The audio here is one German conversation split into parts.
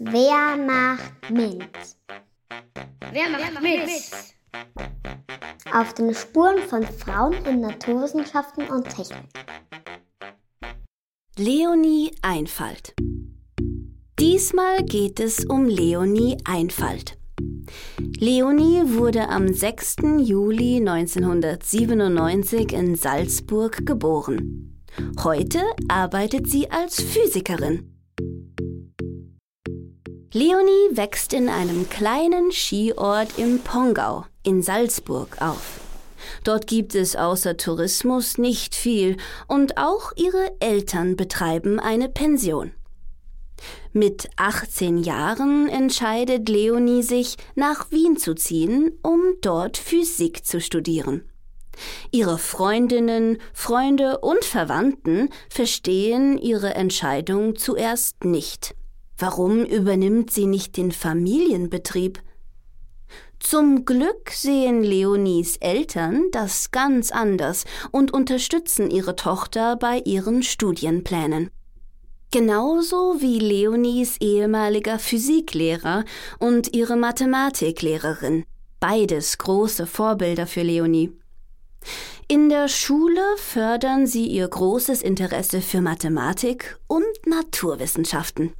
Wer macht mit? Wer macht mit? Auf den Spuren von Frauen in Naturwissenschaften und Technik. Leonie Einfalt. Diesmal geht es um Leonie Einfalt. Leonie wurde am 6. Juli 1997 in Salzburg geboren. Heute arbeitet sie als Physikerin. Leonie wächst in einem kleinen Skiort im Pongau in Salzburg auf. Dort gibt es außer Tourismus nicht viel und auch ihre Eltern betreiben eine Pension. Mit 18 Jahren entscheidet Leonie sich, nach Wien zu ziehen, um dort Physik zu studieren. Ihre Freundinnen, Freunde und Verwandten verstehen ihre Entscheidung zuerst nicht. Warum übernimmt sie nicht den Familienbetrieb? Zum Glück sehen Leonies Eltern das ganz anders und unterstützen ihre Tochter bei ihren Studienplänen. Genauso wie Leonies ehemaliger Physiklehrer und ihre Mathematiklehrerin. Beides große Vorbilder für Leonie. In der Schule fördern sie ihr großes Interesse für Mathematik und Naturwissenschaften.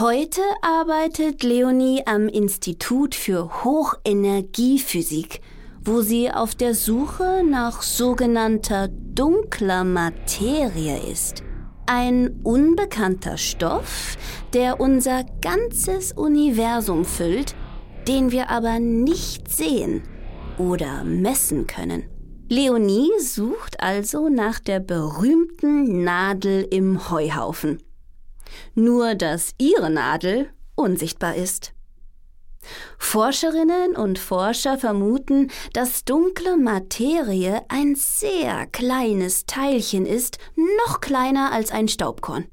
Heute arbeitet Leonie am Institut für Hochenergiephysik, wo sie auf der Suche nach sogenannter dunkler Materie ist. Ein unbekannter Stoff, der unser ganzes Universum füllt, den wir aber nicht sehen oder messen können. Leonie sucht also nach der berühmten Nadel im Heuhaufen nur dass ihre Nadel unsichtbar ist. Forscherinnen und Forscher vermuten, dass dunkle Materie ein sehr kleines Teilchen ist, noch kleiner als ein Staubkorn.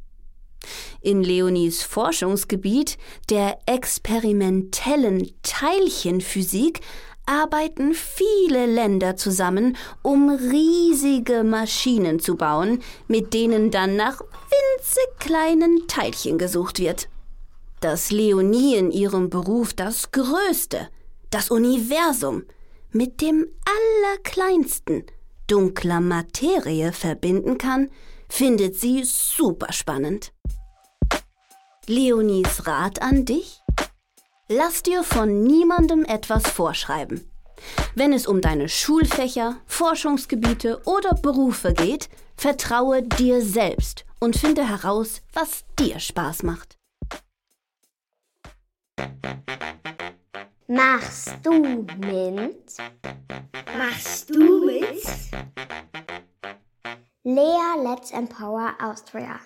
In Leonies Forschungsgebiet, der experimentellen Teilchenphysik, arbeiten viele Länder zusammen, um riesige Maschinen zu bauen, mit denen dann nach winzig kleinen Teilchen gesucht wird. Dass Leonie in ihrem Beruf das Größte, das Universum, mit dem Allerkleinsten dunkler Materie verbinden kann, findet sie super spannend. Leonies Rat an dich? Lass dir von niemandem etwas vorschreiben. Wenn es um deine Schulfächer, Forschungsgebiete oder Berufe geht, vertraue dir selbst und finde heraus, was dir Spaß macht. Machst du mit? Machst du mit? Lea Let's Empower Austria.